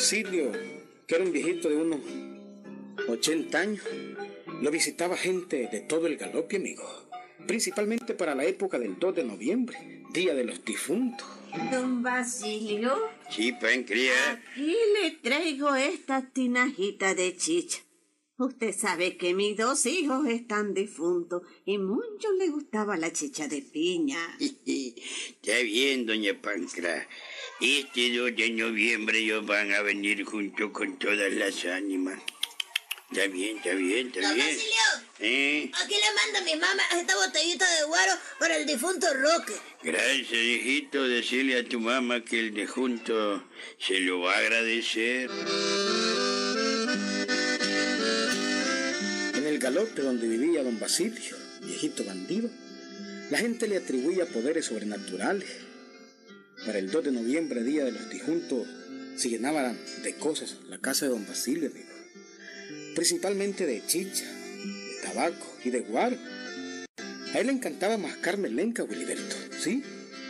Basilio, que era un viejito de unos 80 años, lo visitaba gente de todo el galope, amigo. Principalmente para la época del 2 de noviembre, Día de los Difuntos. Don Basilio, Sí, pancreas. aquí le traigo esta tinajita de chicha. Usted sabe que mis dos hijos están difuntos y mucho le gustaba la chicha de piña. Está bien, doña Pancra. Este 2 de noviembre ellos van a venir junto con todas las ánimas. Está bien, está bien, está Don bien. Basilio, ¿Eh? aquí le manda mi mamá esta botellita de guaro para el difunto Roque. Gracias, hijito. Decirle a tu mamá que el de junto se lo va a agradecer. Galope donde vivía don Basilio, viejito bandido, la gente le atribuía poderes sobrenaturales. Para el 2 de noviembre, Día de los Difuntos, se llenaban de cosas la casa de don Basilio, amigo. Principalmente de chicha, de tabaco y de guaro. A él le encantaba mascar melenca, Wiliberto, ¿sí?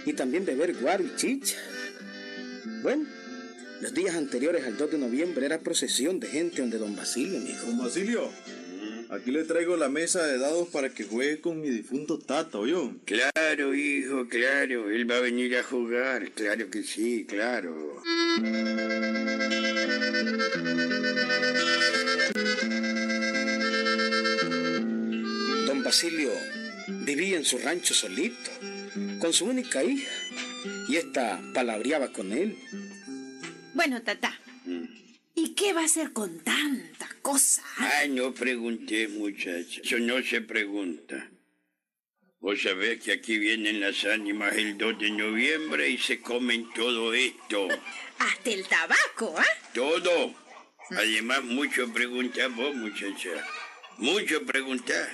Y también beber guaro y chicha. Bueno, los días anteriores al 2 de noviembre era procesión de gente donde don Basilio, amigo. Don Basilio, aquí le traigo la mesa de dados para que juegue con mi difunto tata, ¿oyó? Claro, hijo, claro. Él va a venir a jugar. Claro que sí, claro. Don Basilio vivía en su rancho solito, con su única hija, y esta palabreaba con él. Bueno, tata, ¿y qué va a hacer con cosa? Ay, no pregunté, muchacha. Eso no se pregunta. Vos sabés que aquí vienen las ánimas el 2 de noviembre y se comen todo esto. Hasta el tabaco, ¿ah? Todo. Además, mucho preguntas vos, muchacha. Mucho preguntar.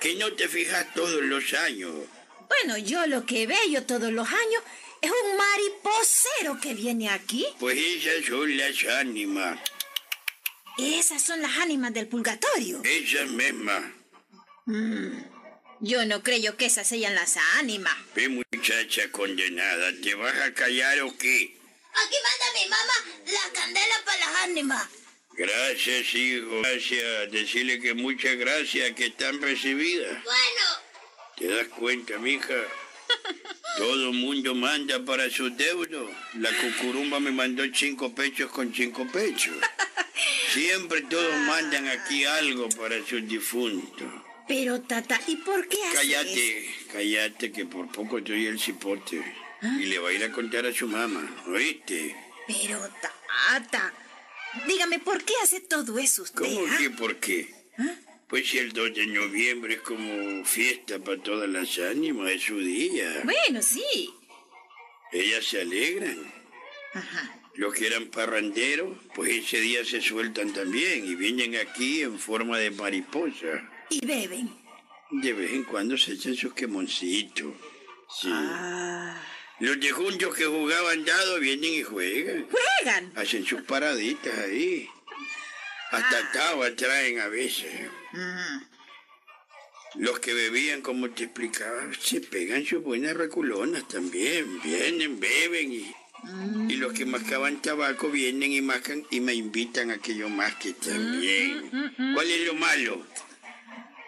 Que no te fijas todos los años. Bueno, yo lo que veo todos los años es un mariposero que viene aquí. Pues esas son las ánimas. Esas son las ánimas del purgatorio. Esas mismas. Yo no creo que esas sean las ánimas. Ve, muchacha condenada, ¿te vas a callar o qué? Aquí manda mi mamá la candela para las ánimas. Gracias, hijo. Gracias. Decirle que muchas gracias que están recibidas. Bueno, ¿Te das cuenta, mija? Todo mundo manda para sus deudos. La cucurumba me mandó cinco pechos con cinco pechos. Siempre todos mandan aquí algo para sus difuntos. Pero, tata, ¿y por qué hace eso? Cállate, cállate, que por poco estoy el cipote. Y le va a ir a contar a su mamá, ¿oíste? Pero, tata, dígame, ¿por qué hace todo eso usted? ¿Cómo ah? que por qué? Pues si el 2 de noviembre es como fiesta para todas las ánimas, es su día. Bueno, sí. Ellas se alegran. Ajá. Los que eran parranderos, pues ese día se sueltan también y vienen aquí en forma de mariposa. Y beben. De vez en cuando se echan sus quemoncitos. Sí. Ah. Los de juntos que jugaban dado vienen y juegan. Juegan. Hacen sus paraditas ahí. Hasta cava traen a veces. Los que bebían, como te explicaba, se pegan sus buenas reculonas también. Vienen, beben y... Y los que mascaban tabaco vienen y mascan y me invitan a que yo masque también. ¿Cuál es lo malo?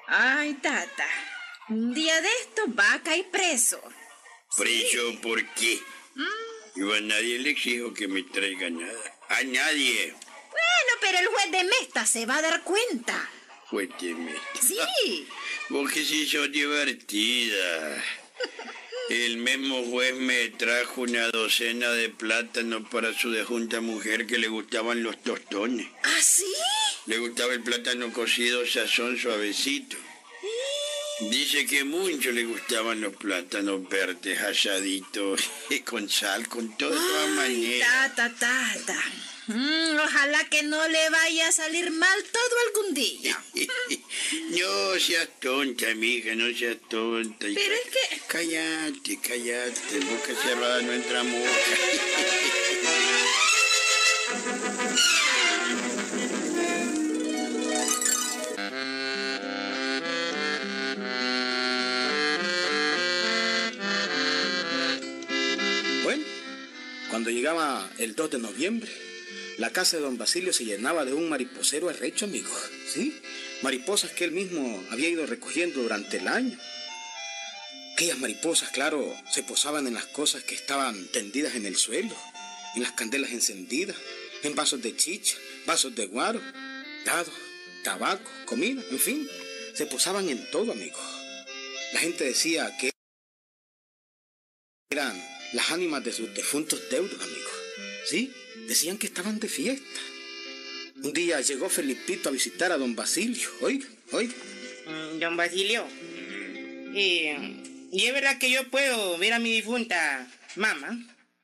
Ay, tata. Un día de esto va a caer preso. ¿Preso por qué? Yo a nadie le exijo que me traiga nada. A nadie. Bueno, pero el juez de Mesta se va a dar cuenta. Cuénteme. Sí. Vos que sí sos divertida. El mismo juez me trajo una docena de plátanos para su dejunta mujer que le gustaban los tostones. ¿Ah, sí? Le gustaba el plátano cocido sazón suavecito. Dice que mucho le gustaban los plátanos verdes asaditos con sal, con todo, de todas maneras. tata, tata. Mm, ojalá que no le vaya a salir mal todo algún día. No seas tonta, amiga, no seas tonta. Pero es que... Cállate, cállate, boca cerrada no entra mosca. Bueno, cuando llegaba el 2 de noviembre, la casa de don Basilio se llenaba de un mariposero arrecho, amigo. ¿Sí? Mariposas que él mismo había ido recogiendo durante el año. Aquellas mariposas, claro, se posaban en las cosas que estaban tendidas en el suelo, en las candelas encendidas, en vasos de chicha, vasos de guaro, dados, tabaco, comida, en fin, se posaban en todo, amigo. La gente decía que eran las ánimas de sus defuntos deudos, amigo. ¿Sí? Decían que estaban de fiesta. Un día llegó Felipito a visitar a don Basilio. Oiga, oiga. Mm, Don Basilio. eh, ¿Y es verdad que yo puedo ver a mi difunta mamá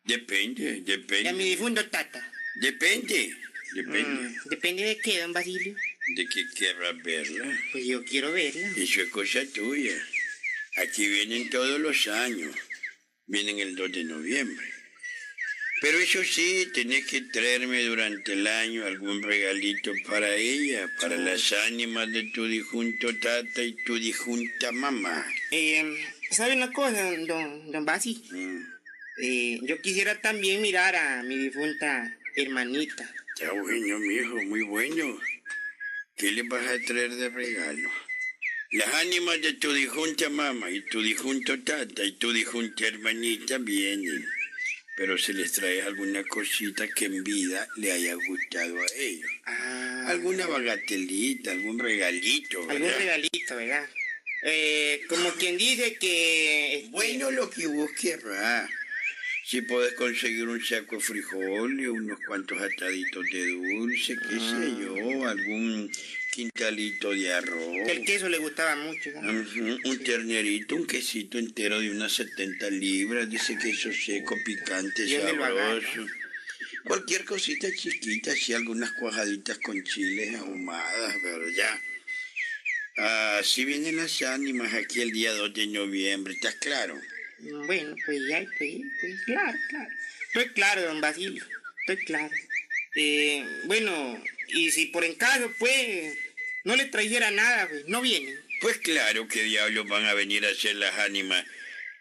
Depende, y a mi depende. difunto tata? Depende, depende. Mm, ¿Depende de qué, don Basilio? De que querrás verla. Pues yo quiero verla. Eso es cosa tuya. Aquí vienen todos los años. Vienen el 2 de noviembre. Pero eso sí, tenés que traerme durante el año algún regalito para ella, para las ánimas de tu difunto tata y tu difunta mamá. Eh, ¿Sabe una cosa, don, don, Basi? Mm, Eh, yo quisiera también mirar a mi difunta hermanita. Está bueno, mijo, muy bueno. ¿Qué le vas a traer de regalo? Las ánimas de tu difunta mamá y tu difunto tata y tu difunta hermanita vienen. Pero se les trae alguna cosita que en vida le haya gustado a ellos. Ah, Alguna bagatelita, algún regalito, algún ¿verdad? regalito, ¿verdad? Eh, como quien dice que... este, Bueno, lo que vos querrás. Si podés conseguir un saco de frijoles, unos cuantos ataditos de dulce, qué sé yo, algún quintalito de arroz. El queso le gustaba mucho. Un ternerito, un quesito entero de unas 70 libras, ese queso seco, picante, sabroso. Cualquier cosita chiquita, así algunas cuajaditas con chiles ahumadas, ¿verdad? Así vienen las ánimas aquí el día 2 de noviembre, ¿estás claro? Bueno, pues ya, pues, pues claro, claro. Estoy claro, don Basilio, estoy claro. Eh, bueno, y si por encaso, pues, no le trajera nada, pues, no viene. Pues claro que diablos van a venir a hacer las ánimas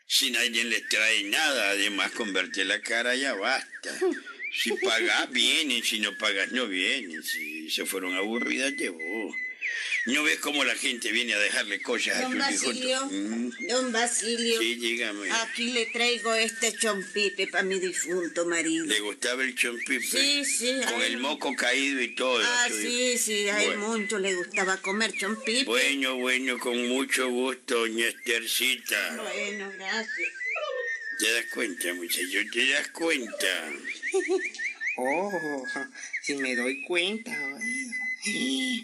si nadie les trae nada. Además, con verte la cara ya basta. Si pagas, vienen. Si no pagas, no vienen. Si se fueron aburridas, llevó. ¿No ves cómo la gente viene a dejarle cosas a Don sus Basilio? Mm, don Basilio, Sí, dígame. aquí le traigo este chompipe para mi difunto marido. ¿Le gustaba el chompipe? Sí, sí. Con a el moco caído y todo. Ah, su sí, sí, a él Bueno. mucho le gustaba comer chompipe. Bueno, bueno, con mucho gusto, doña Estercita. Bueno, gracias. ¿Te das cuenta, muchacho? ¿Te das cuenta? Oh, si me doy cuenta,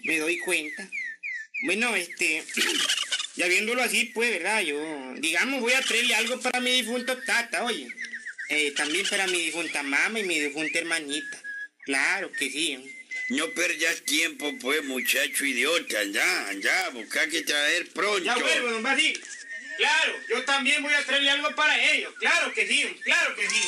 me doy cuenta. Bueno, este, ya viéndolo así, pues, ¿verdad? Yo, digamos, voy a traerle algo para mi difunto tata, oye. Eh, también para mi difunta mamá y mi difunta hermanita. Claro que sí. No perdas tiempo, pues, muchacho idiota. Anda, anda, busca que traer pronto. Ya vuelvo, don Basil. Claro, yo también voy a traerle algo para ellos. Claro que sí, claro que sí.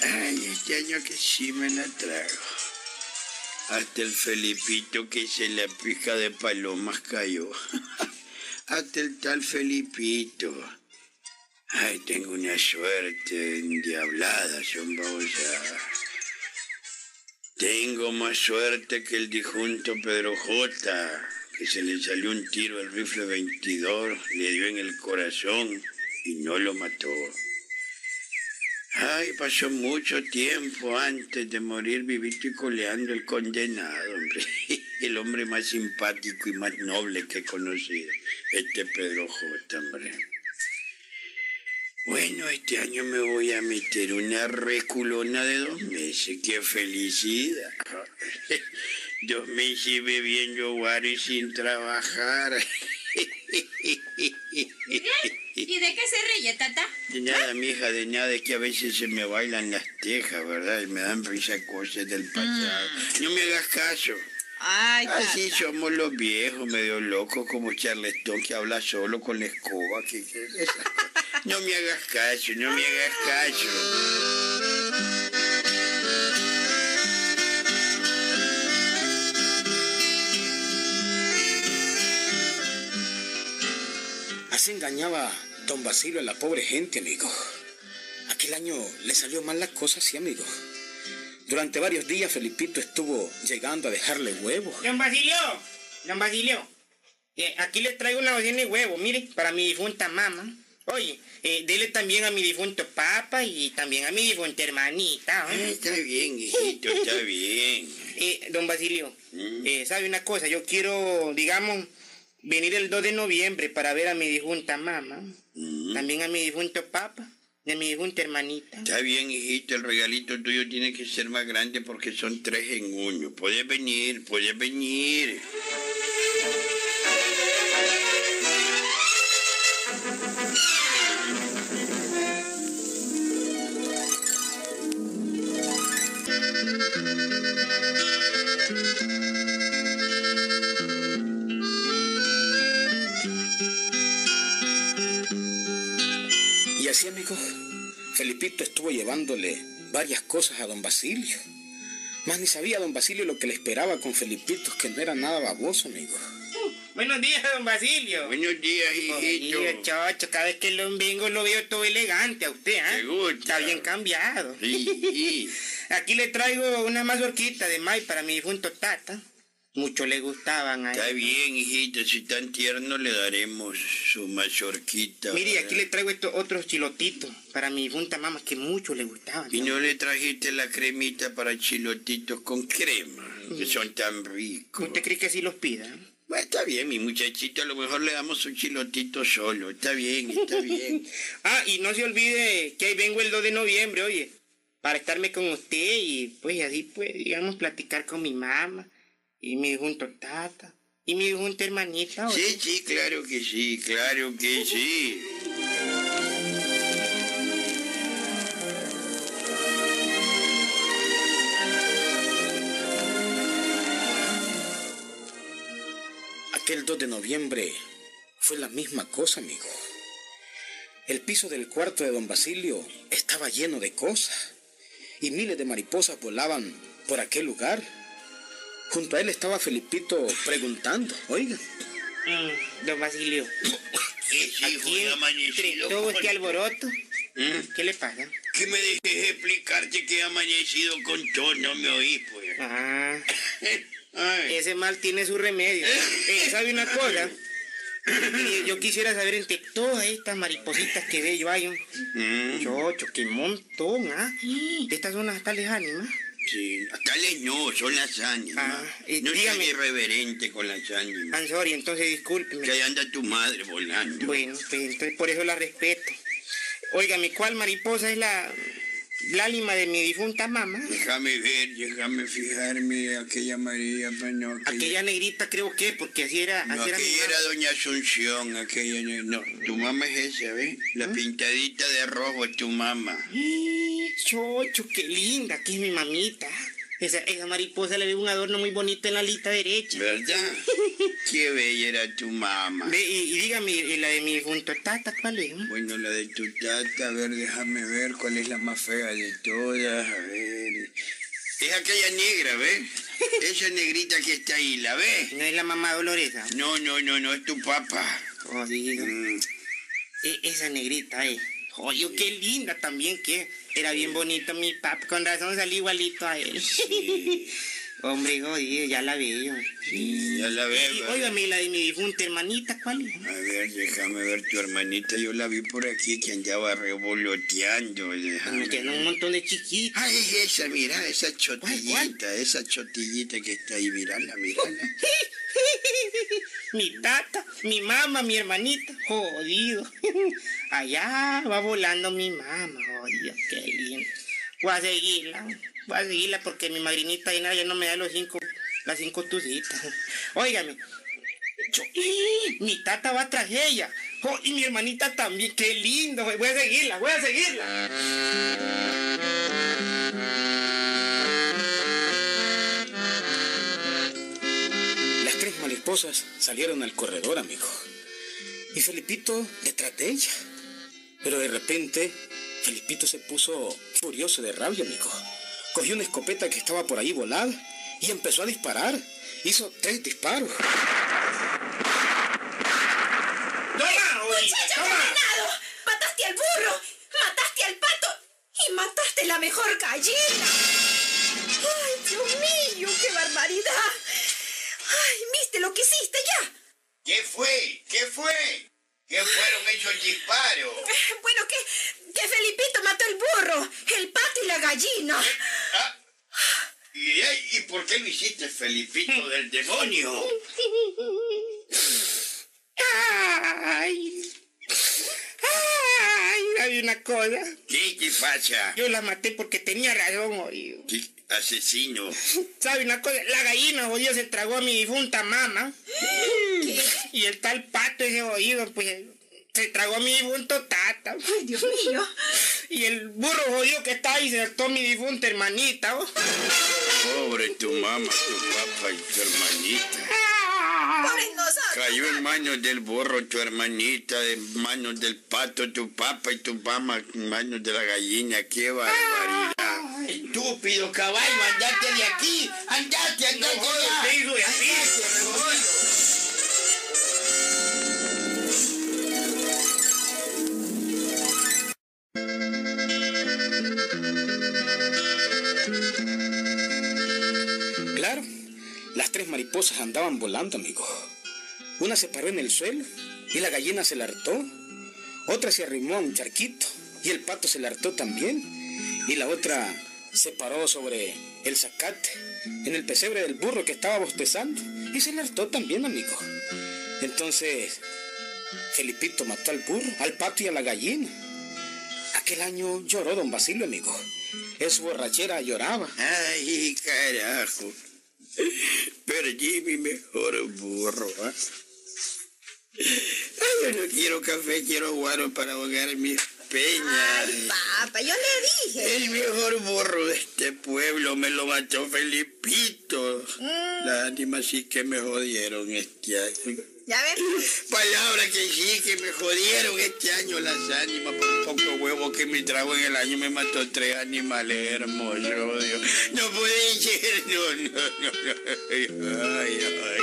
Ay, este año que sí me la trago. Hasta el Felipito que se la pija de palomas cayó. Hasta el tal Felipito. Ay, tengo una suerte endiablada, son babosadas. Tengo más suerte que el difunto Pedro J, que se le salió un tiro al rifle 22, le dio en el corazón y no lo mató. Ay, pasó mucho tiempo antes de morir vivito y coleando el condenado, hombre. El hombre más simpático y más noble que he conocido. Este Pedro J, hombre. Bueno, este año me voy a meter una reculona de dos meses. ¡Qué felicidad! Dos meses bebiendo guaro y sin trabajar. ¿Y de qué se ríe, tata? De nada, mija, de nada, es que a veces se me bailan las tejas, ¿verdad? Y me dan risa cosas del pasado. No me hagas caso. Ay, Así somos los viejos, medio locos, como Charleston que habla solo con la escoba. que- que- esas cosas. No me hagas caso, no me hagas caso. Así engañaba don Basilio a la pobre gente, amigo. Aquel año le salió mal las cosas, sí, amigo. Durante varios días Felipito estuvo llegando a dejarle huevos. Don Basilio, don Basilio, eh, aquí le traigo una docena de huevos, mire, para mi difunta mamá. Oye, eh, dele también a mi difunto papa y también a mi difunta hermanita. Ah, ¿eh? está bien, hijito, está bien. Eh, don Basilio, Mm. eh, ¿sabe una cosa? Yo quiero, digamos, venir el 2 de noviembre para ver a mi difunta mamá, Mm. también a mi difunto papa y a mi difunta hermanita. Está bien, hijito, el regalito tuyo tiene que ser más grande porque son tres en uno. Puedes venir, puedes venir. Y así, amigo, Felipito estuvo llevándole varias cosas a don Basilio. Más ni sabía don Basilio lo que le esperaba con Felipito, que no era nada baboso, amigo. Buenos días, don Basilio. Buenos días, hijito. Oye, chocho, cada vez que lo vengo lo veo todo elegante a usted, ¿ah? ¿Te gusta? Está bien cambiado. Sí, sí. Aquí le traigo una mazorquita de maíz para mi difunto tata. Mucho le gustaban a Está él. bien, hijito, si tan tierno le daremos su mazorquita. Mire, y ¿verdad? aquí le traigo estos otros chilotitos para mi difunta mamá que mucho le gustaban. Y no le trajiste la cremita para chilotitos con crema, que son tan ricos. ¿Usted cree que así los pida? Bueno, está bien, mi muchachito, a lo mejor le damos un chilotito solo. Está bien, está bien. Ah, y no se olvide que ahí vengo el 2 de noviembre, oye, para estarme con usted y pues así pues, digamos, platicar con mi mamá y mi difunto tata y mi difunta hermanita. Sí, sí, claro que sí, claro que sí. Aquel 2 de noviembre fue la misma cosa, amigo. El piso del cuarto de don Basilio estaba lleno de cosas y miles de mariposas volaban por aquel lugar. Junto a él estaba Felipito preguntando, oigan, Mm, don Basilio, ¿Qué hijo aquí de entre amanecido? todo este alboroto, ¿Mm? ¿qué le pasa? Que me dejes explicarte que he amanecido con todo, no me oí, pues. Ah, ese mal tiene su remedio. Eh, ¿Sabe una cosa? Yo quisiera saber entre todas estas maripositas que ve yo hay un Mm, chocho, qué montón, ¿ah? Estas son las tales ánimas. Sí, tales no, son las ánimas. Ah, y no dígame- seas irreverente con las ánimas. I'm sorry, entonces discúlpeme. Que ahí anda tu madre volando. Bueno, pues entonces por eso la respeto. Óigame, ¿cuál mariposa es la, la ánima de mi difunta mamá? Déjame ver, déjame fijarme aquella María, no, Aquella negrita creo que, porque así era, No, así era mi aquella mamá. era Doña Asunción, aquella... No, tu mamá es esa, ¿ves? ¿Mm? La pintadita de rojo es tu mamá. ¡Eh, Chocho, qué linda, que es mi mamita. Esa, esa mariposa le ve un adorno muy bonito en la alita derecha. ¿Verdad? Qué bella era tu mamá. Ve, y, y dígame, ¿y la de mi difunto tata cuál es? Bueno, la de tu tata, a ver, déjame ver cuál es la más fea de todas, a ver... Es aquella negra, ¿ves? Esa negrita que está ahí, ¿la ves? ¿No es la mamá Doloresa? No, no, no, no, es tu papá. Jodido. Mm, E- esa negrita, eh. Oye, qué linda también que era bien bonito mi pap. Con razón salí igualito a él. Hombre, jodido, ya la veo. ya la ¿verdad? óigame, la de mi difunta hermanita, ¿cuál es? A ver, déjame ver tu hermanita. Yo la vi por aquí que andaba revoloteando. Me un montón de chiquitos. Ah, es esa, mira, esa chotillita, ¿Cuál, esa chotillita que está ahí, mirala, mirala. mi tata, mi mamá, mi hermanita. Jodido. Allá va volando mi mamá. Jodido, qué lindo. Voy a seguirla. Voy a seguirla porque mi madrinita Inara ya no me da los cinco, las cinco tucitas. Óigame. yo- mi tata va tras ella. Oh, y mi hermanita también. Qué lindo. Voy a seguirla, voy a seguirla. las tres mariposas salieron al corredor, amigo. Y Felipito detrás de ella. Pero de repente, Felipito se puso furioso de rabia, amigo. Cogió una escopeta que estaba por ahí volada y empezó a disparar. Hizo tres disparos. ¡Toma! ¡Muchacho condenado! ¡Mataste al burro! ¡Mataste al pato! ¡Y mataste la mejor gallina! ¡Ay, Dios mío! ¡Qué barbaridad! ¡Ay, viste lo que hiciste ya! ¿Qué fue? ¿Qué fue? ¿Qué fueron esos disparos? Bueno, que, que Felipito mató el burro, el pato y la gallina. Ah, ¿Y, y por qué lo hiciste, Felipito del demonio? Ay. Ay, hay una cosa. ¿Qué te pasa? Yo la maté porque tenía razón, oído. ¿Qué asesino? ¿Sabe una cosa? La gallina, oído, se tragó a mi difunta mamá. Y el tal pato ese oído, pues, se tragó a mi difunto tata. Ay, Dios mío. Y el burro jodido que está ahí se hartó a mi difunta hermanita. ¿oh? Pobre tu mamá, tu papá y tu hermanita. Nosotros. Cayó en manos del burro tu hermanita, en manos del pato tu papá y tu mamá, en manos de la gallina. ¡Qué barbaridad! Estúpido caballo, andate de aquí. Andate, andate ya. Mariposas andaban volando, amigo. Una se paró en el suelo y la gallina se la hartó. Otra se arrimó a un charquito y el pato se la hartó también. Y la otra se paró sobre el zacate en el pesebre del burro que estaba bostezando y se la hartó también, amigo. Entonces, Felipito mató al burro, al pato y a la gallina. Aquel año lloró don Basilio, amigo. En su borrachera lloraba. Ay, carajo. Perdí mi mejor burro. ¿ah? Ay, yo no quiero café, quiero guaro para ahogar mis peñas. Ay, papá, yo le dije. El mejor burro de este pueblo me lo mató Felipito. Las ánimas sí que me jodieron este año. ¿Ya ves? Palabra que sí, que me jodieron este año las ánimas por un poco huevo que me trago en el año me mató tres animales hermosos, Dios. No puede ser, no, no, no. Ay, ay, ay.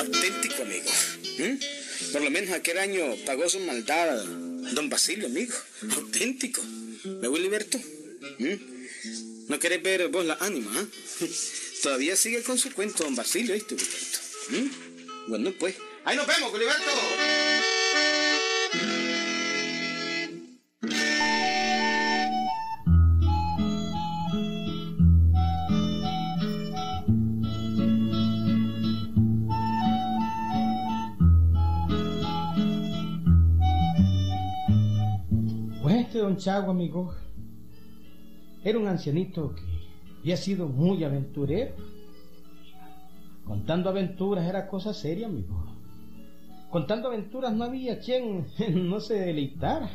Auténtico, amigo. ¿Mm? Por lo menos aquel año pagó su maldad don Basilio, amigo. Auténtico. ¿Me voy, Liberto? ¿Mm? ¿No querés ver vos la ánima? ah? Todavía sigue con su cuento don Basilio, ¿viste, Liberto? ¿Mm? Bueno, pues. ¡Ahí nos vemos, Liberto! Pues este don Chago, amigo, era un ancianito que había sido muy aventurero. Contando aventuras era cosa seria, amigo. Contando aventuras no había quien no se deleitara.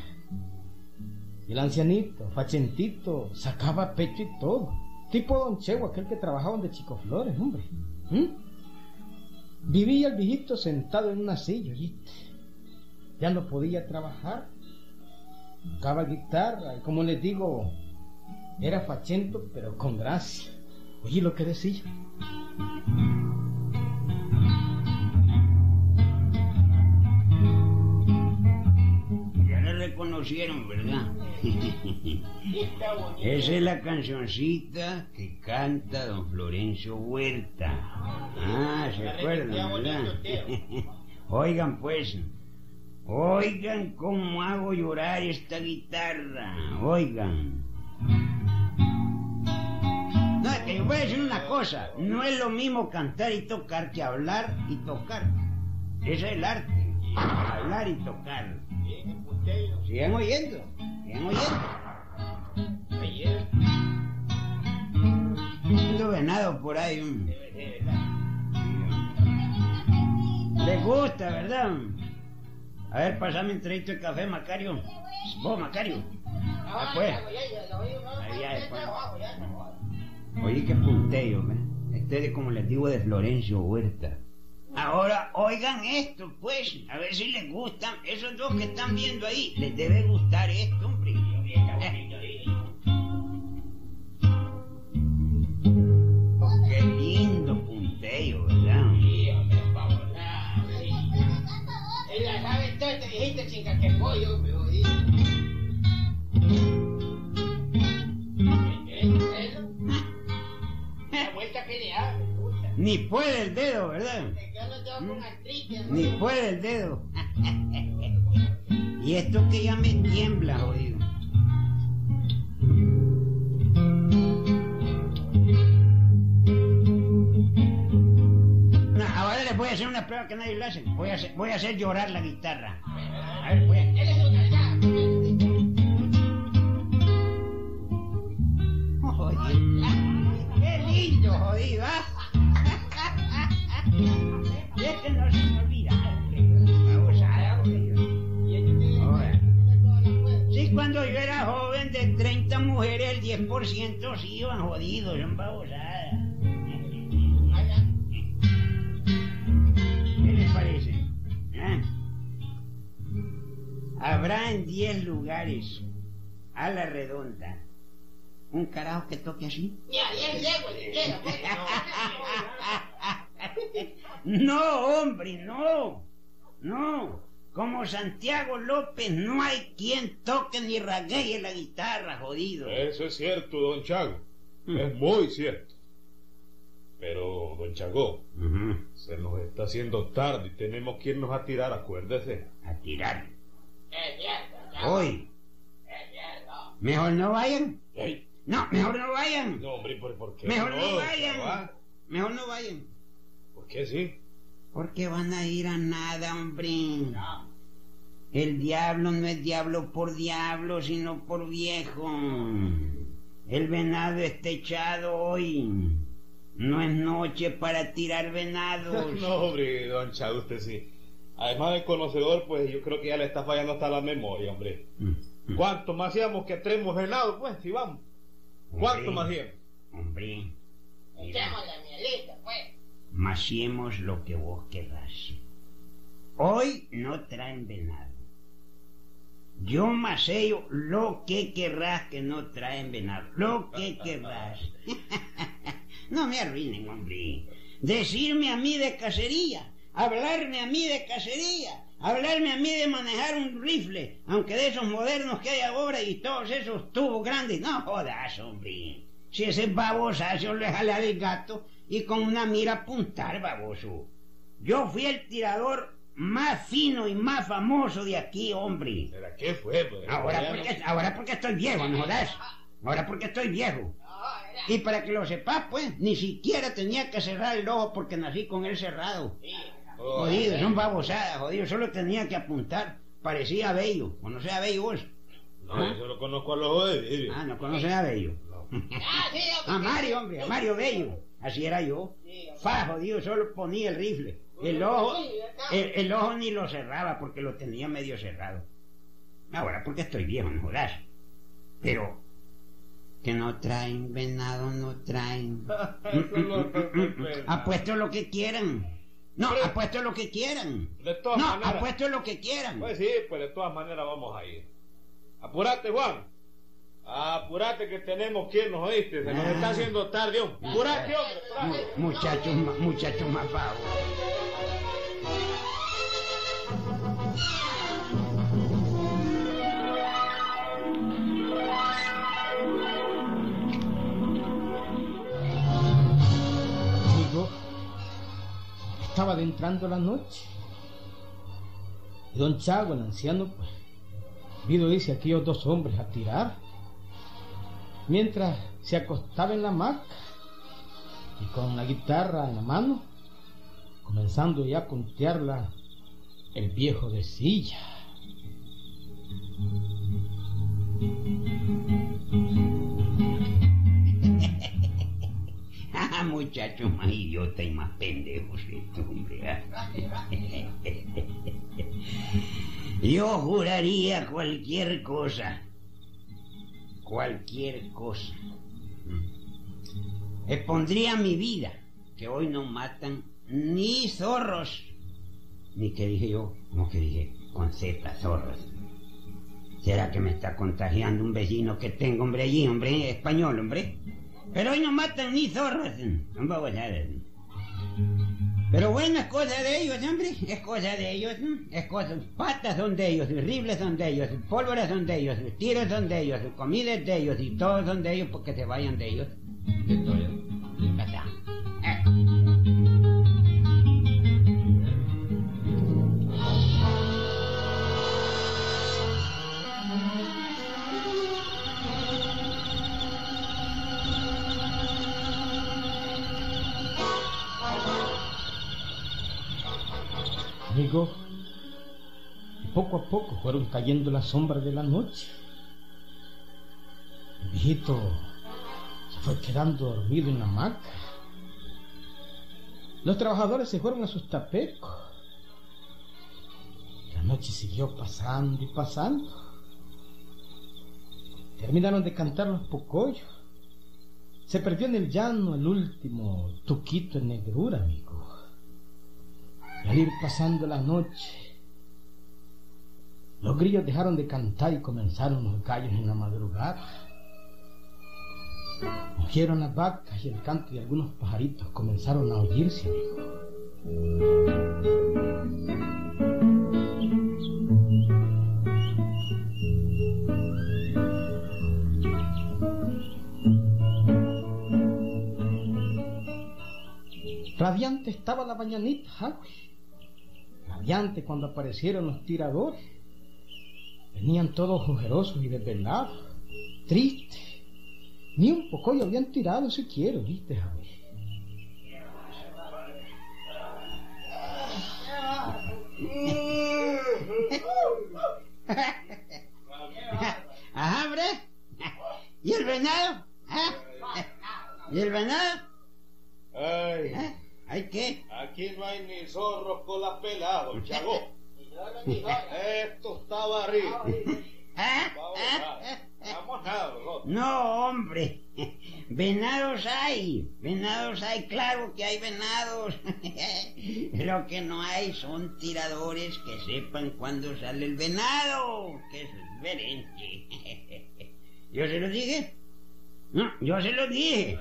El ancianito, fachentito, sacaba pecho y todo. Tipo don Chego, aquel que trabajaba donde Chico Flores, hombre. ¿Mm? Vivía el viejito sentado en una silla, ¿oíste? Ya no podía trabajar. Tocaba guitarra y como les digo, era fachento pero con gracia. Oye lo que decía. Ya le reconocieron, ¿verdad? Esa es la cancioncita que canta don Florencio Huerta. Ah, ¿se acuerdan, verdad? Oigan pues, oigan cómo hago llorar esta guitarra, oigan. Te voy a decir una cosa, no es lo mismo cantar y tocar que hablar y tocar. Ese es el arte, hablar y tocar. Sigan oyendo, sigan oyendo. Ando venado por ahí. mm. Les gusta, ¿verdad? A ver, pasame un traguito de café, Macario. Vos, Macario. Ah, pues. Ahí ya después. Oye, que punteo, ¿me? Este es como les digo de Florencio Huerta. Ahora, oigan esto, pues, a ver si les gustan. Esos dos que están viendo ahí, les debe gustar esto, hombre. Oh, qué lindo punteo, ¿verdad? Sí, hombre, para. Ah, Ella sabe todo, te este dijiste, chica, que pollo, Ni puede el dedo, ¿verdad? Me quedo yo con artritis. Ni puede el dedo. y esto que ya me tiembla, jodido. No, ahora les voy a hacer una prueba que nadie lo hace. Voy a hacer, voy a hacer llorar la guitarra. A ver, voy a... Jodido. Qué lindo, jodido, ¿ah? 10% sí iban jodidos, son babosadas. ¿Qué les parece? ¿Ah? Habrá en 10 lugares, a la redonda, un carajo que toque así. No, hombre, no. No. Como Santiago López no hay quien toque ni raguee la guitarra, jodido. Eso es cierto, don Chago. Es muy cierto. Pero, don Chago, se nos está haciendo tarde y tenemos que irnos a tirar, acuérdese. A tirar. Es cierto. Hoy. Es cierto. Mejor no vayan. No, mejor no vayan. No, hombre, ¿por, por qué? Mejor no vayan. Mejor no vayan. ¿Por qué sí? Porque van a ir a nada, hombre. El diablo no es diablo por diablo, sino por viejo. El venado está echado hoy. No es noche para tirar venados. No, hombre, don Chago, usted sí. Además de conocedor, pues yo creo que ya le está fallando hasta la memoria, hombre. Mm, ¿Cuánto más hacíamos que traemos venado, pues, si vamos? ¿Cuánto Hombre. más hacíamos? Hombre, la mielita, pues. Maciemos lo que vos querrás. Hoy no traen venado. Yo maceo lo que querrás que no traen venado. Lo que querrás. no me arruinen, hombre. Decirme a mí de cacería. Hablarme a mí de cacería. Hablarme a mí de manejar un rifle. Aunque de esos modernos que hay ahora y todos esos tubos grandes. No jodas, hombre. Si ese babosazo le jala el gato y con una mira apuntar, baboso. Yo fui el tirador más fino y más famoso de aquí, hombre. ¿Pero qué fue, pues? Ahora no- porque, ahora porque estoy viejo, ¿no jodas? Ahora porque estoy viejo. Y para que lo sepas, pues, ni siquiera tenía que cerrar el ojo porque nací con él cerrado. Oh, Jodido, son babosadas, jodido. Solo tenía que apuntar. Parecía Bello. ¿Conoces a Bello vos? No, yo solo conozco a los ojos de. Ah, ¿no conoces a Bello? Ah, sí, A. Mario, hombre, a Mario Bello. Así era yo. Fa, jodido, solo ponía el rifle. El ojo, el, el ojo ni lo cerraba porque lo tenía medio cerrado. Ahora porque estoy viejo, no jodas. Pero que no traen venado, no traen. Eso no es perfecto. Apuesto lo que quieran. No, Pero- apuesto lo que quieran. De todas No, maneras. apuesto lo que quieran. Pues sí, pues de todas maneras vamos a ir. Apúrate, Juan. Apúrate que tenemos que irnos, oíste. Se nos Ah. está haciendo tarde, hombre. Apúrate. Mu- Muchachos, muchachos más vagos. Estaba adentrando la noche. Y don Chago, el anciano, pues, vino dice aquellos dos hombres a tirar. Mientras se acostaba en la hamaca y con la guitarra en la mano, comenzando ya a puntearla, el viejo decía. Ah, muchachos más idiotas y más pendejos estos, hombre. ah. Yo juraría cualquier cosa. Cualquier cosa. Mm. Expondría mi vida, que hoy no matan ni zorros. Ni que dije yo, no que dije, con Z, zorros. ¿Será que me está contagiando un vecino que tengo, hombre, allí, hombre, español, hombre? Pero hoy no matan ni zorros. Son babosadas. Pero bueno, es cosa de ellos, hombre. Es cosa de ellos. ¿no? Es cosa. Patas son de ellos, y rifles son de ellos, y pólvora son de ellos, y tiros son de ellos, y comida es de ellos, y todos son de ellos porque se vayan de ellos. De Amigo, poco a poco fueron cayendo las sombras de la noche. El viejito se fue quedando dormido en la hamaca. Los trabajadores se fueron a sus tapecos. La noche siguió pasando y pasando. Terminaron de cantar los pocollos. Se perdió en el llano el último tuquito en negrura, amigo. Al ir pasando la noche, los grillos dejaron de cantar y comenzaron los gallos en la madrugada. Mugieron las vacas y el canto de algunos pajaritos comenzaron a oírse. Radiante estaba la mañanita, Hagüey. Radiante cuando aparecieron los tiradores. Venían todos ojerosos y desvelados, tristes. Ni un poco habían tirado siquiera, ¿viste? Ajá, hombre. ¿Y el venado? ¿Ah? ¿Y el venado? Ay, ¿Ah? ¿Hay qué? aquí no hay ni zorros con las pelados, chago. Esto está barrido. ¿Ah? ¿Ah? Vamos nada, nosotros. No, hombre. Venados hay. Venados hay. Claro que hay venados. Lo que no hay son tiradores que sepan cuándo sale el venado. Que es diferente. ¿Yo se lo dije? No, yo se lo dije.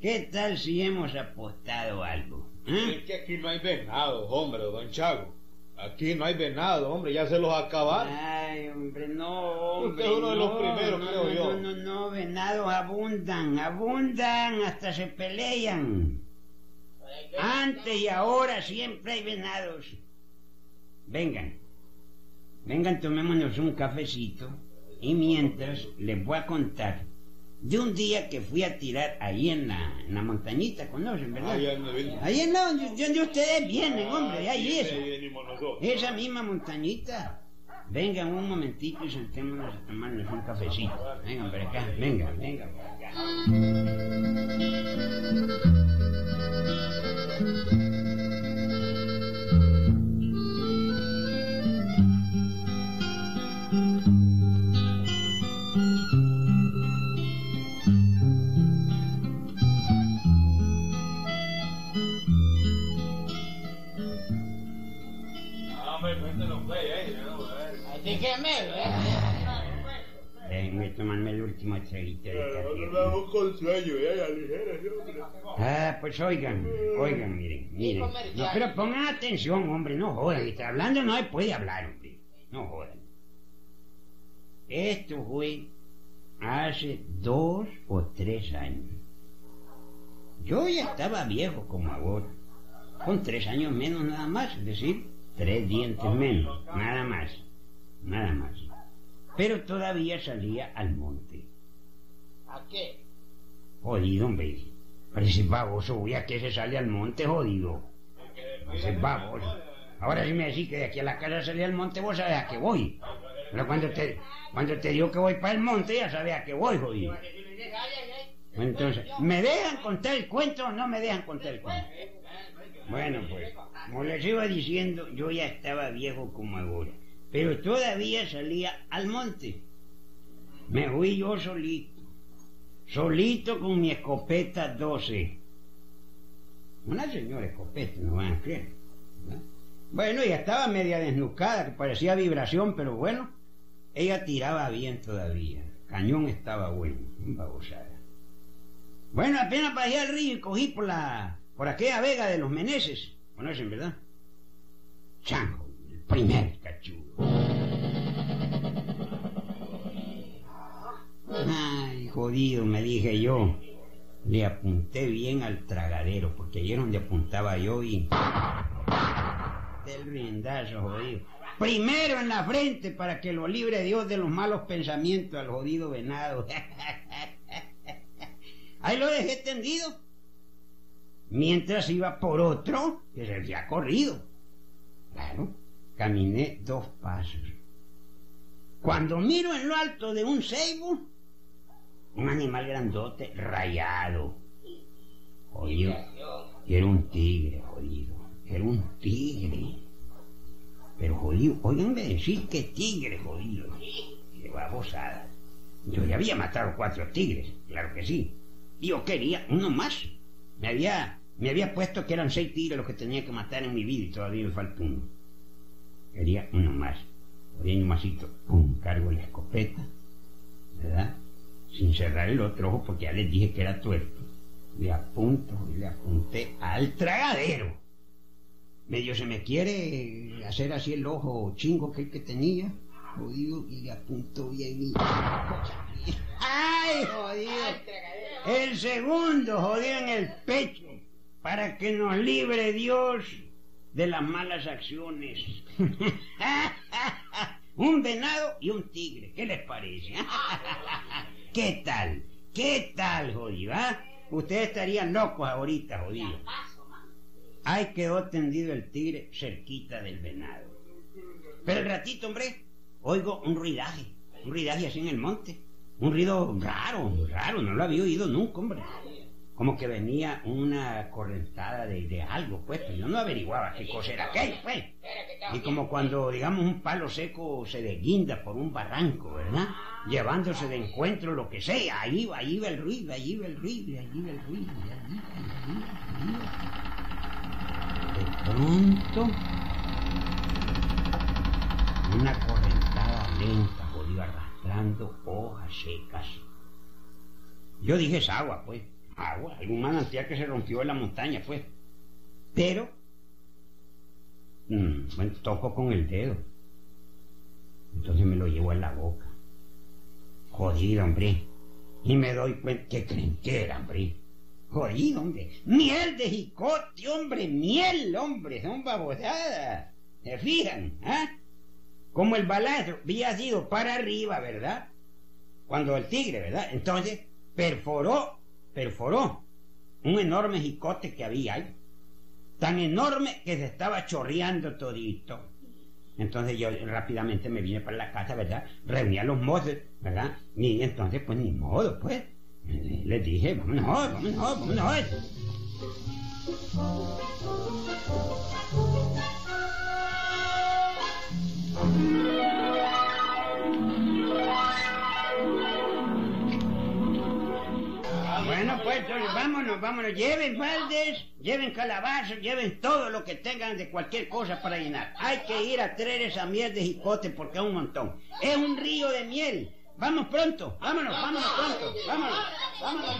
¿Qué tal si hemos apostado algo? ¿eh? Es que aquí no hay venado, hombre, don Chago. Aquí no hay venado, hombre, ya se los acabaron. Ay, hombre, no, hombre. Usted es uno de los primeros, no, creo no, yo. No, no, no, venados abundan, abundan, hasta se pelean. Antes y ahora siempre hay venados. Vengan, vengan, tomémonos un cafecito. Y mientras les voy a contar de un día que fui a tirar ahí en la, en la montañita, ¿conocen, verdad? Ahí anda, ven. Ahí en la donde, donde ustedes vienen, hombre, ahí es. Ahí venimos nosotros. Esa misma montañita. Vengan un momentito y sentémonos a tomarnos un cafecito. Vengan para acá, vengan, vengan para acá. Tomarme el último traguito de café. Vamos con sueño, ya, ya, ligera, hombre. Ah, pues oigan, oigan, miren, miren. No, pero pongan atención, hombre, no jodan. Está hablando, no se puede hablar, hombre. No jodan. Esto fue hace dos o tres años. Yo ya estaba viejo como ahora, con tres años menos nada más, es decir, tres dientes menos, nada más, nada más. Pero todavía salía al monte. ¿A qué? Jodido, hombre. Parece baboso, voy a que se sale al monte, jodido. Ese baboso. Ahora si me decís que de aquí a la casa salí al monte, vos sabés a qué voy. Pero cuando te, cuando te digo que voy para el monte, ya sabés a qué voy, jodido. Entonces, ¿me dejan contar el cuento o no me dejan contar el cuento? Bueno, pues, como les iba diciendo, yo ya estaba viejo como ahora, pero todavía salía al monte. Me fui yo solito, solito con mi escopeta 12. Una señora escopeta, no van a creer. ¿no? Bueno, ella estaba media desnucada, que parecía vibración, pero bueno, ella tiraba bien todavía. Cañón estaba bueno, babosada. Bueno, apenas bajé al río y cogí por la, por aquella vega de los Meneses. ¿Conocen, verdad? Chango, primer cachudo. Ay, jodido, me dije yo. Le apunté bien al tragadero, porque ayer donde apuntaba yo y... Del riendazo, jodido. Primero en la frente para que lo libre Dios de los malos pensamientos al jodido venado. Ahí lo dejé tendido. Mientras iba por otro que se había corrido. Claro, caminé dos pasos. Cuando miro en lo alto de un ceibo, un animal grandote, rayado. Jodido. Y era un tigre, jodido. Era un tigre. Pero jodido, oiganme decir que tigre, jodido. Qué babosada. Yo ya había matado cuatro tigres, claro que sí. Yo quería uno más. Me había, me había puesto que eran seis tigres los que tenía que matar en mi vida y todavía me falta uno. Quería uno más. Oye, un masito, pum, cargo la escopeta, ¿verdad? Sin cerrar el otro ojo porque ya les dije que era tuerto. Le apunto y le apunté al tragadero. Medio se me quiere hacer así el ojo chingo que el que tenía, jodido, y le apunto bien y... ¡Ay, jodido! El segundo, jodido, en el pecho, para que nos libre Dios de las malas acciones. un venado y un tigre, ¿qué les parece? ¿Qué tal? ¿Qué tal, jodido? ah? Ustedes estarían locos ahorita, jodido. Ahí quedó tendido el tigre cerquita del venado. Pero el ratito, hombre, oigo un ruidaje, un ruidaje así en el monte. Un ruido raro, raro, no lo había oído nunca, hombre. Como que venía una correntada de, de algo, pues, pero yo no averiguaba qué cosa era aquello, pues. Y como cuando, digamos, un palo seco se desguinda por un barranco, ¿verdad? Llevándose de encuentro lo que sea, ahí va, ahí va el ruido, ahí va el ruido, ahí va el ruido. De pronto, una correntada lenta, jodido, arrastrando hojas secas. Yo dije es agua, pues. Agua, algún manantial que se rompió en la montaña, pues. Pero, mm, bueno, toco con el dedo. Entonces me lo llevo en la boca. Jodido, hombre. Y me doy cuenta que creen que era, hombre. Jodido, hombre. Miel de jicote, hombre. Miel, hombre. Son babosadas. ¿Se fijan? ¿Ah? Como el balazo había sido para arriba, ¿verdad? Cuando el tigre, ¿verdad? Entonces perforó, perforó un enorme jicote que había ahí. Tan enorme que se estaba chorreando todito. Entonces yo rápidamente me vine para la casa, ¿verdad? Reuní a los mozos, ¿verdad? Y entonces, pues ni modo, pues. Les dije, vámonos, vámonos, vámonos. Entonces vámonos, vámonos. Lleven baldes, lleven calabazas, lleven todo lo que tengan de cualquier cosa para llenar. Hay que ir a traer esa miel de jicote porque es un montón. Es un río de miel. Vamos pronto, vámonos, vámonos pronto, vámonos, vámonos.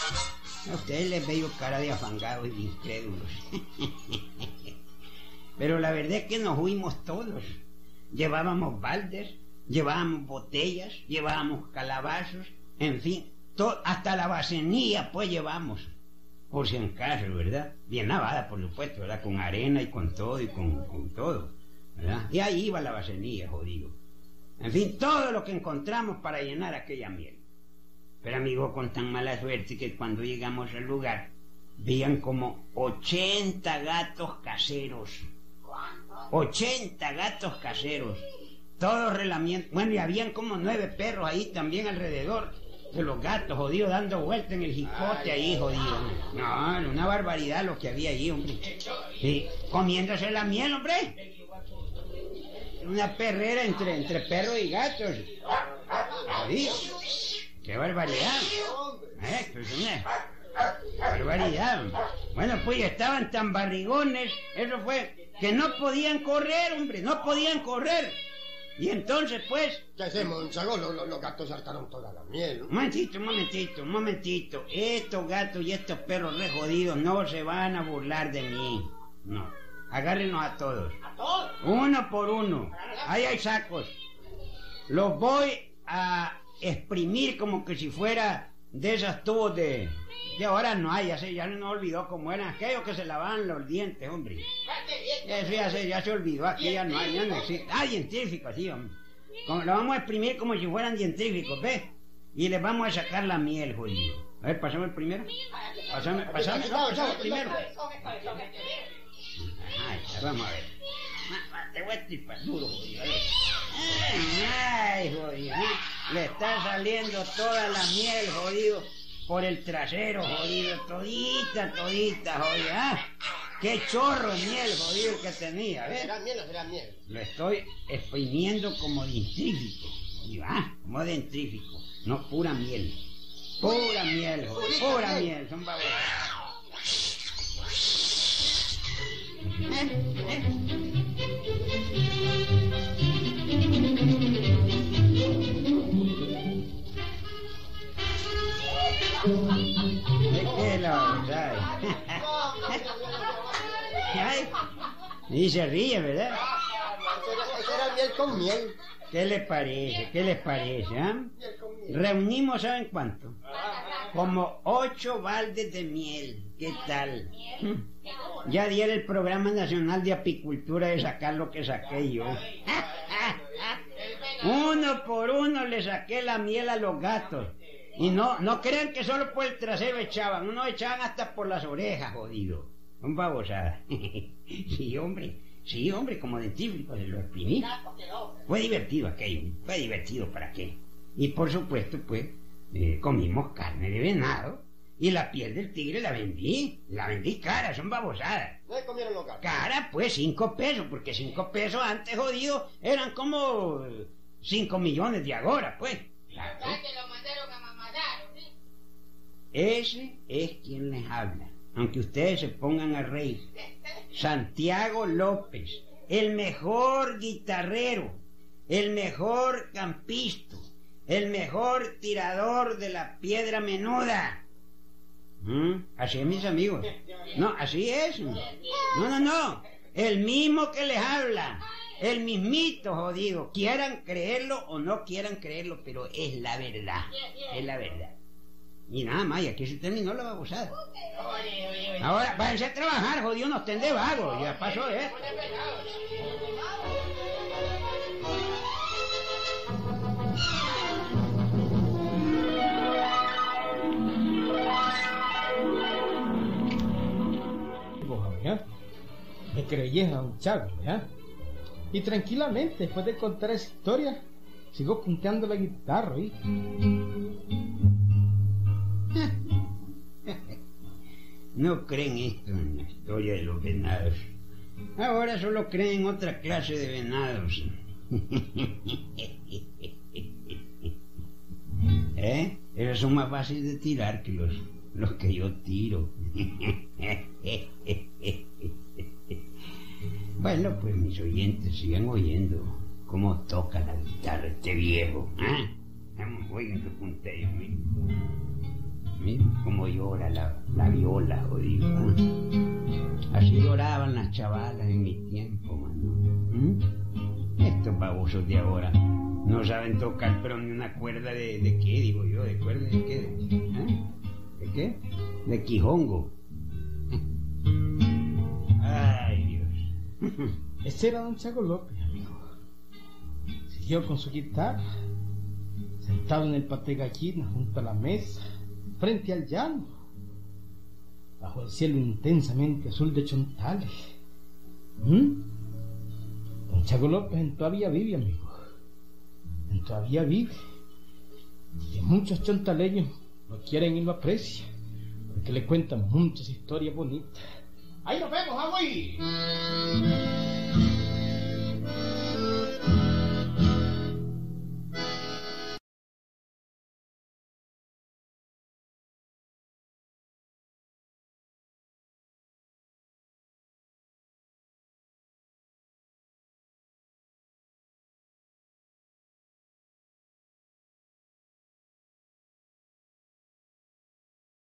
A ustedes les veo cara de afangados y de incrédulos. Pero la verdad es que nos huimos todos. Llevábamos baldes, llevábamos botellas, llevábamos calabazos, en fin, hasta la bacenía pues llevamos. Por si en caso, ¿verdad? Bien lavada, por supuesto, ¿verdad? Con arena y con todo y con, todo, ¿verdad? Y ahí iba la bacenía, jodido. En fin, todo lo que encontramos para llenar aquella miel. Pero amigo, con tan mala suerte que cuando llegamos al lugar, veían como 80 gatos caseros. 80 gatos caseros. Todos relamiendo. Bueno, y habían como nueve perros ahí también alrededor de los gatos, jodido, dando vuelta en el jicote ahí, jodido. No, una barbaridad lo que había ahí, hombre. Sí, comiéndose la miel, hombre. Una perrera entre, entre perros y gatos. Jodido. ¡Qué barbaridad! ¿Eh? Pues barbaridad. Bueno, pues estaban tan barrigones, eso fue que no podían correr, hombre, no podían correr. Y entonces, pues, ¿Qué hacemos? Los, los- los gatos saltaron toda la miel. un momentito, un momentito, un momentito. Estos gatos y estos perros re jodidos no se van a burlar de mí. No. Agárrenos a todos. ¿A todos? Uno por uno. Ahí hay sacos. Los voy a exprimir como que si fuera de esas tubos de... De ahora no hay, ya se, ya no olvidó cómo eran aquellos que se lavaban los dientes, hombre. Eso ya se, ya se olvidó, aquí ya no hay, ya no existe. Ah, científicos, sí, hombre. Como- lo vamos a exprimir como si fueran científicos, ¿ves? Y les vamos a sacar la miel, jodido. A ver, pasame el primero. Pasame, pasame, no, pasame el primero. Ay, vamos a ver. Te voy a tripar duro, jodido. Ay, ay, jodido. ¿Eh? Le está saliendo toda la miel, jodido, por el trasero, jodido. Todita, todita, jodido. ¿ah? Qué chorro de miel, jodido, que tenía, ¿ves? ¿Será miel o será miel? Lo estoy exprimiendo como dentrífico. Y va, como dentrífico. No pura miel. Pura miel, joder, pura miel. Son babosas. Es que la verdad. Ay, Y se ríe, ¿verdad? Será, será miel con miel. ¿Qué les parece? ¿Qué les parece? miel. Reunimos, ¿saben cuánto? Como ocho baldes de miel. ¿Qué tal? Ya diera el Programa Nacional de Apicultura de sacar lo que saqué yo. Uno por uno le saqué la miel a los gatos. Y no, no crean que solo por el trasero echaban, uno echaban hasta por las orejas, jodido. Un babosada. sí, hombre, sí, hombre, como dentífrico se lo exprimí. Fue divertido aquello, fue divertido para qué. Y por supuesto, pues, eh, comimos carne de venado y la piel del tigre la vendí, la vendí cara, son babosadas. ¿No comieron los gatos? Cara, pues cinco pesos, porque cinco pesos antes, jodido, eran como eh, cinco millones de ahora, pues. Claro. Ese es quien les habla, aunque ustedes se pongan a reír. Santiago López, el mejor guitarrero, el mejor campista, el mejor tirador de la piedra menuda. ¿Mm? Así es, mis amigos. No, así es. No, no, no. El mismo que les habla. El mismito, jodido. Quieran creerlo o no quieran creerlo, pero es la verdad. Es la verdad. Y nada más, y aquí se terminó la babosada. Ahora, váyanse a trabajar, jodido, no estén de vagos. Ya pasó esto. Me creyes a un chago, ¿ya? Y tranquilamente, después de contar esa historia, sigo punteando la guitarra, ¿y? No creen esto en la historia de los venados. Ahora solo creen otra clase de venados. ¿Eh? Esos son más fáciles de tirar que los, los que yo tiro. Bueno, pues mis oyentes sigan oyendo cómo toca la guitarra este viejo. ¿eh? Oigan que Miren cómo llora la, la viola, jodido. ¿eh? Así lloraban las chavalas en mi tiempo, mano. ¿Mm? Estos babosos de ahora no saben tocar, pero ni una cuerda de, de qué, digo yo, de cuerda de qué. ¿Eh? ¿De qué? De quijongo. Ay, Dios. Ese era don Chago López, amigo. Siguió con su guitarra, sentado en el paté gallina junto a la mesa, frente al llano, bajo el cielo intensamente azul de chontales. ¿Mm? Don López todavía vive, amigo. En todavía vive. Y muchos chontaleños no quieren y lo aprecian, porque le cuentan muchas historias bonitas. Ahí nos vemos, Agüey.